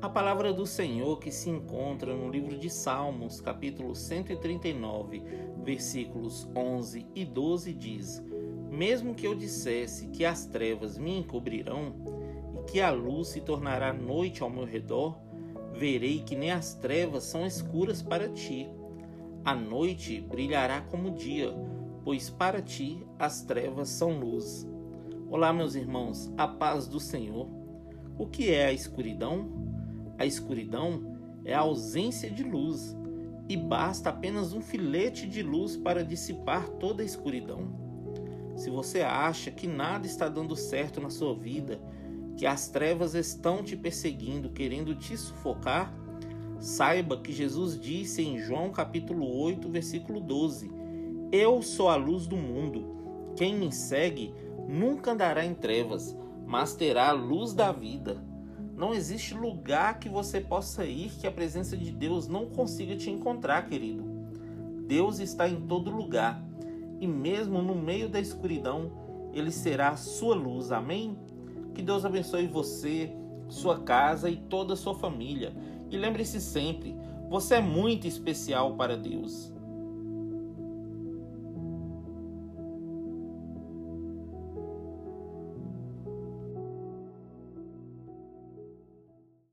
A palavra do Senhor que se encontra no livro de Salmos, capítulo 139, versículos 11 e 12 diz: Mesmo que eu dissesse que as trevas me encobrirão e que a luz se tornará noite ao meu redor, verei que nem as trevas são escuras para ti. A noite brilhará como dia, pois para ti as trevas são luz. Olá, meus irmãos, a paz do Senhor. O que é a escuridão? A escuridão é a ausência de luz e basta apenas um filete de luz para dissipar toda a escuridão. Se você acha que nada está dando certo na sua vida, que as trevas estão te perseguindo, querendo te sufocar, saiba que Jesus disse em João capítulo 8, versículo 12: Eu sou a luz do mundo. Quem me segue nunca andará em trevas, mas terá a luz da vida. Não existe lugar que você possa ir que a presença de Deus não consiga te encontrar, querido. Deus está em todo lugar e, mesmo no meio da escuridão, Ele será a sua luz. Amém? Que Deus abençoe você, sua casa e toda a sua família. E lembre-se sempre: você é muito especial para Deus.